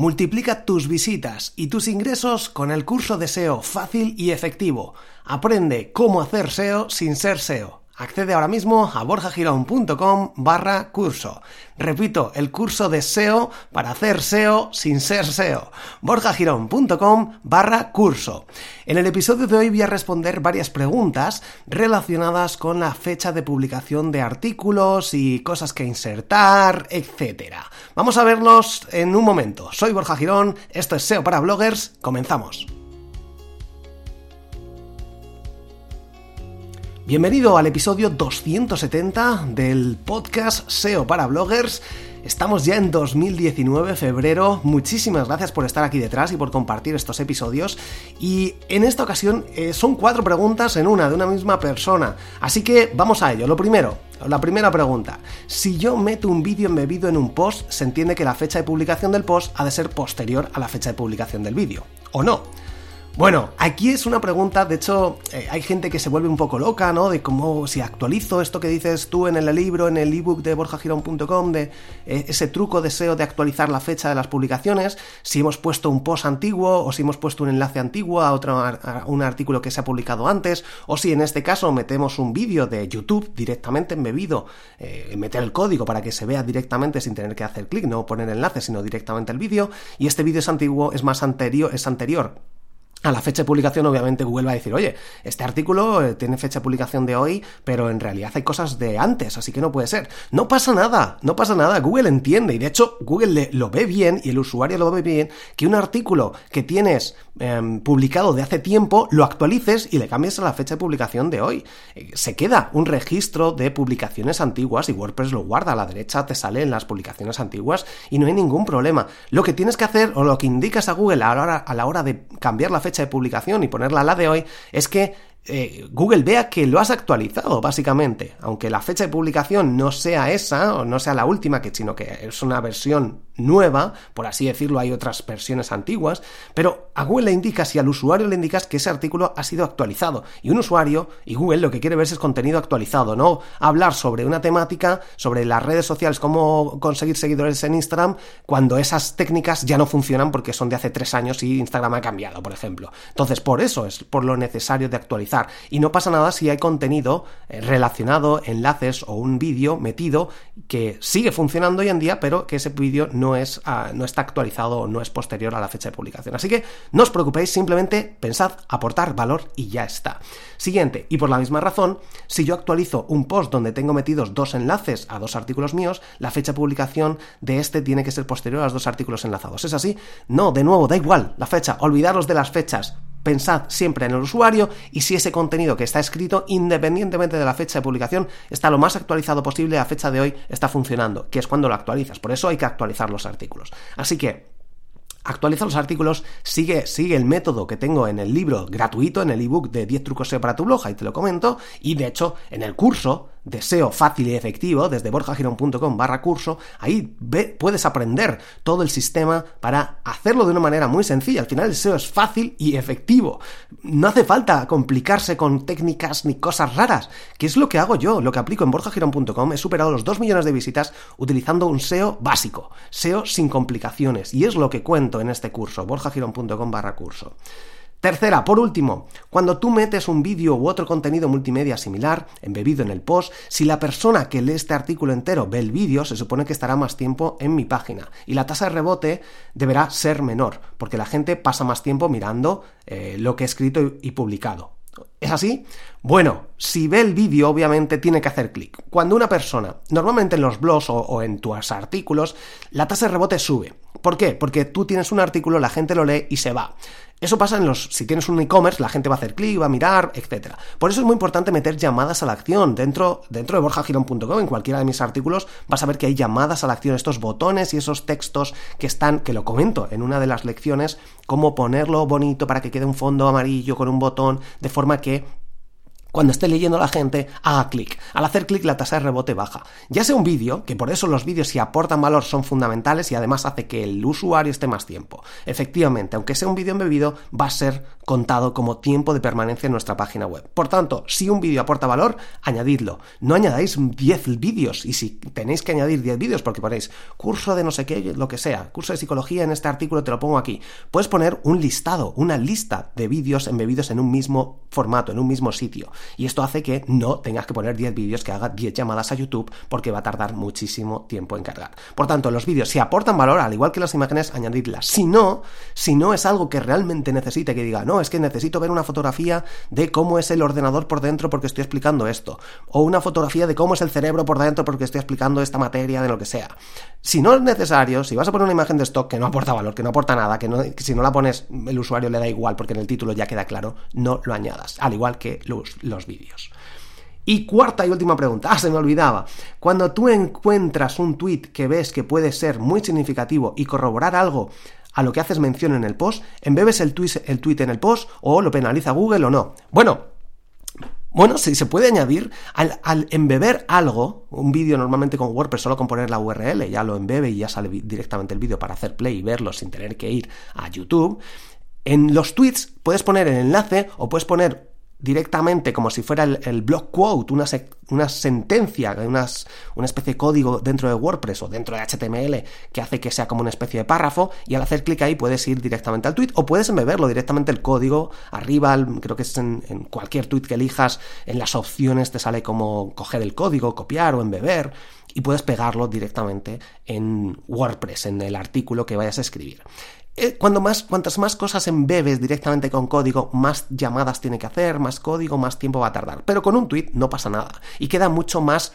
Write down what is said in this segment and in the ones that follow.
Multiplica tus visitas y tus ingresos con el curso de SEO fácil y efectivo. Aprende cómo hacer SEO sin ser SEO. Accede ahora mismo a borjagirón.com barra curso. Repito, el curso de SEO para hacer SEO sin ser SEO. borjagirón.com barra curso. En el episodio de hoy voy a responder varias preguntas relacionadas con la fecha de publicación de artículos y cosas que insertar, etc. Vamos a verlos en un momento. Soy Borja Girón, esto es SEO para bloggers, comenzamos. Bienvenido al episodio 270 del podcast SEO para bloggers. Estamos ya en 2019, febrero. Muchísimas gracias por estar aquí detrás y por compartir estos episodios. Y en esta ocasión eh, son cuatro preguntas en una, de una misma persona. Así que vamos a ello. Lo primero, la primera pregunta. Si yo meto un vídeo embebido en un post, se entiende que la fecha de publicación del post ha de ser posterior a la fecha de publicación del vídeo. ¿O no? Bueno, aquí es una pregunta, de hecho, eh, hay gente que se vuelve un poco loca, ¿no? De cómo si actualizo esto que dices tú en el libro, en el ebook de borjagirón.com, de eh, ese truco deseo de actualizar la fecha de las publicaciones, si hemos puesto un post antiguo o si hemos puesto un enlace antiguo a, otro, un artículo que se ha publicado antes, o si en este caso metemos un vídeo de YouTube directamente embebido, eh, meter el código para que se vea directamente sin tener que hacer clic, no poner enlace, sino directamente el vídeo, y este vídeo es antiguo, es más anterior, es anterior a la fecha de publicación, obviamente Google va a decir, oye, este artículo eh, tiene fecha de publicación de hoy, pero en realidad hay cosas de antes, así que no puede ser. No pasa nada, no pasa nada, Google entiende, y de hecho Google lo ve bien, y el usuario lo ve bien, que un artículo que tienes em, publicado de hace tiempo, lo actualices y le cambies a la fecha de publicación de hoy. Eh, se queda un registro de publicaciones antiguas y WordPress lo guarda, a la derecha te salen las publicaciones antiguas y no hay ningún problema. Lo que tienes que hacer, o lo que indicas a Google a la hora, a la hora de cambiar la fecha de publicación y ponerla a la de hoy, es que eh, Google vea que lo has actualizado, básicamente. Aunque la fecha de publicación no sea esa, o no sea la última, que, sino que es una versión nueva, por así decirlo, hay otras versiones antiguas, pero a Google le indicas y al usuario le indicas que ese artículo ha sido actualizado. Y un usuario, y Google lo que quiere ver es contenido actualizado, no hablar sobre una temática, sobre las redes sociales, cómo conseguir seguidores en Instagram, cuando esas técnicas ya no funcionan porque son de hace tres años y Instagram ha cambiado, por ejemplo. Entonces, por eso es por lo necesario de actualizar y no pasa nada si hay contenido eh, relacionado, enlaces o un vídeo metido que sigue funcionando hoy en día, pero que ese vídeo no, es, ah, no está actualizado o no es posterior a la fecha de publicación. Así que no os preocupéis, simplemente pensad aportar valor y ya está. Siguiente, y por la misma razón, si yo actualizo un post donde tengo metidos dos enlaces a dos artículos míos, la fecha de publicación de este tiene que ser posterior a los dos artículos enlazados. ¿Es así? No, de nuevo, da igual la fecha, olvidaros de las fechas pensad siempre en el usuario y si ese contenido que está escrito, independientemente de la fecha de publicación, está lo más actualizado posible a fecha de hoy, está funcionando, que es cuando lo actualizas. Por eso hay que actualizar los artículos. Así que actualiza los artículos, sigue, sigue el método que tengo en el libro gratuito, en el ebook de 10 trucos para tu blog, ahí te lo comento, y de hecho en el curso deseo fácil y efectivo desde borjagirón.com barra curso, ahí puedes aprender todo el sistema para hacerlo de una manera muy sencilla. Al final el SEO es fácil y efectivo. No hace falta complicarse con técnicas ni cosas raras, que es lo que hago yo, lo que aplico en borjagirón.com. He superado los 2 millones de visitas utilizando un SEO básico, SEO sin complicaciones, y es lo que cuento en este curso, borjagirón.com barra curso. Tercera, por último, cuando tú metes un vídeo u otro contenido multimedia similar, embebido en el post, si la persona que lee este artículo entero ve el vídeo, se supone que estará más tiempo en mi página. Y la tasa de rebote deberá ser menor, porque la gente pasa más tiempo mirando eh, lo que he escrito y publicado. ¿Es así? Bueno, si ve el vídeo, obviamente tiene que hacer clic. Cuando una persona, normalmente en los blogs o, en tus artículos, la tasa de rebote sube. ¿Por qué? Porque tú tienes un artículo, la gente lo lee y se va. Eso pasa en los, si tienes un e-commerce, la gente va a hacer clic, va a mirar, etc. Por eso es muy importante meter llamadas a la acción. Dentro, dentro de borjagirón.com, en cualquiera de mis artículos, vas a ver que hay llamadas a la acción, estos botones y esos textos que están, que lo comento en una de las lecciones, cómo ponerlo bonito para que quede un fondo amarillo con un botón, de forma que cuando esté leyendo la gente, haga clic. Al hacer clic la tasa de rebote baja. Ya sea un vídeo, que por eso los vídeos si aportan valor son fundamentales y además hace que el usuario esté más tiempo. Efectivamente, aunque sea un vídeo embebido, va a ser contado como tiempo de permanencia en nuestra página web. Por tanto, si un vídeo aporta valor, añadidlo. No añadáis 10 vídeos y si tenéis que añadir 10 vídeos porque ponéis curso de no sé qué, lo que sea, curso de psicología en este artículo te lo pongo aquí, puedes poner un listado, una lista de vídeos embebidos en un mismo formato, en un mismo sitio. Y esto hace que no tengas que poner 10 vídeos que haga 10 llamadas a YouTube porque va a tardar muchísimo tiempo en cargar. Por tanto, los vídeos, si aportan valor, al igual que las imágenes, añadirlas. Si no, si no es algo que realmente necesite, que diga, no, es que necesito ver una fotografía de cómo es el ordenador por dentro porque estoy explicando esto. O una fotografía de cómo es el cerebro por dentro porque estoy explicando esta materia de lo que sea. Si no es necesario, si vas a poner una imagen de stock que no aporta valor, que no aporta nada, que, no, si no la pones el usuario le da igual porque en el título ya queda claro, no lo añadas. Al igual que los, los vídeos. Y cuarta y última pregunta, ah, se me olvidaba. Cuando tú encuentras un tweet que ves que puede ser muy significativo y corroborar algo a lo que haces mención en el post, embebes el tweet, el tweet en el post o lo penaliza Google o no. Bueno, bueno, sí, se puede añadir al, al embeber algo, un vídeo normalmente con WordPress solo con poner la URL, ya lo embebe y ya sale directamente el vídeo para hacer play y verlo sin tener que ir a YouTube. En los tweets puedes poner el enlace o puedes poner directamente como si fuera el, block quote, una, una sentencia, una especie de código dentro de WordPress o dentro de HTML que hace que sea como una especie de párrafo y al hacer clic ahí puedes ir directamente al tweet o puedes embeberlo directamente el código arriba, creo que es en, en, cualquier tweet que elijas, en las opciones te sale como coger el código, copiar o embeber y puedes pegarlo directamente en WordPress, en el artículo que vayas a escribir. Eh, cuando más, cuantas más cosas embebes directamente con código, más llamadas tiene que hacer, más código, más tiempo va a tardar. Pero con un tweet no pasa nada. Y queda mucho más.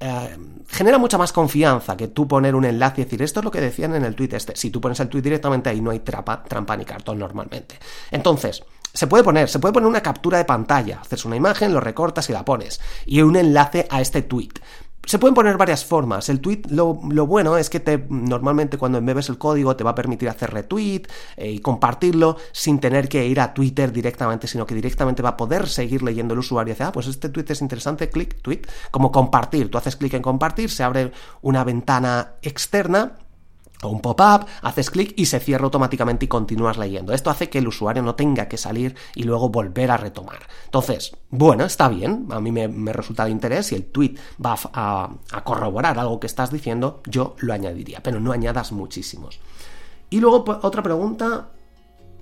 Eh, genera mucha más confianza que tú poner un enlace y decir esto es lo que decían en el tweet este. Si tú pones el tweet directamente ahí no hay trampa ni cartón normalmente. Entonces, se puede poner, se puede poner una captura de pantalla, haces una imagen, lo recortas y la pones, y un enlace a este tweet se pueden poner varias formas. El tweet, lo, bueno es que te, normalmente cuando embebes el código te va a permitir hacer retweet eh, y compartirlo sin tener que ir a Twitter directamente, sino que directamente va a poder seguir leyendo el usuario y dice, ah, pues este tweet es interesante, clic, tweet, como compartir. Tú haces clic en compartir, se abre una ventana externa o un pop-up, haces clic y se cierra automáticamente y continúas leyendo. Esto hace que el usuario no tenga que salir y luego volver a retomar. Entonces, bueno, está bien, a mí me, resulta de interés, si el tweet va a, a, corroborar algo que estás diciendo, yo lo añadiría, pero no añadas muchísimos. Y luego otra pregunta,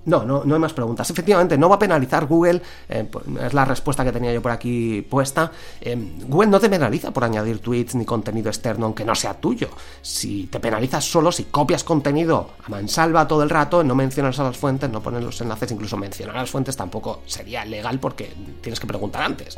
no, no, no hay más preguntas. Efectivamente, no va a penalizar Google, eh, pues, es la respuesta que tenía yo por aquí puesta. Eh, Google no te penaliza por añadir tweets ni contenido externo aunque no sea tuyo. Si te penalizas solo si copias contenido a mansalva todo el rato, no mencionas a las fuentes, no pones los enlaces, incluso mencionar a las fuentes tampoco sería legal porque tienes que preguntar antes.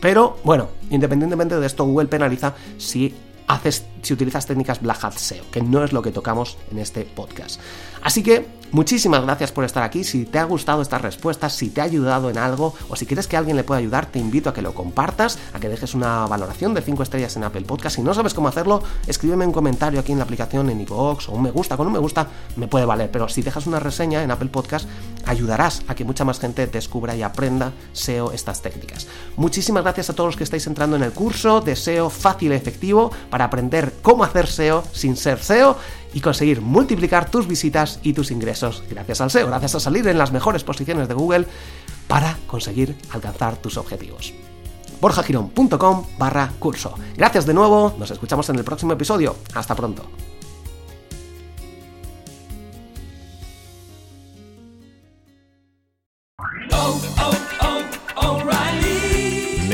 Pero bueno, independientemente de esto, Google penaliza si haces, si utilizas técnicas Black Hat SEO, que no es lo que tocamos en este podcast. Así que muchísimas gracias por estar aquí. Si te ha gustado estas respuestas, si te ha ayudado en algo o si quieres que alguien le pueda ayudar, te invito a que lo compartas, a que dejes una valoración de 5 estrellas en Apple Podcast. Si no sabes cómo hacerlo, escríbeme un comentario aquí en la aplicación en iVoox o un me gusta. Con un me gusta me puede valer, pero si dejas una reseña en Apple Podcast, ayudarás a que mucha más gente descubra y aprenda SEO estas técnicas. Muchísimas gracias a todos los que estáis entrando en el curso de SEO fácil y efectivo para cómo hacer SEO sin ser SEO y conseguir multiplicar tus visitas y tus ingresos gracias al SEO, gracias a salir en las mejores posiciones de Google para conseguir alcanzar tus objetivos. borjagirón.com barra curso. Gracias de nuevo, nos escuchamos en el próximo episodio. Hasta pronto.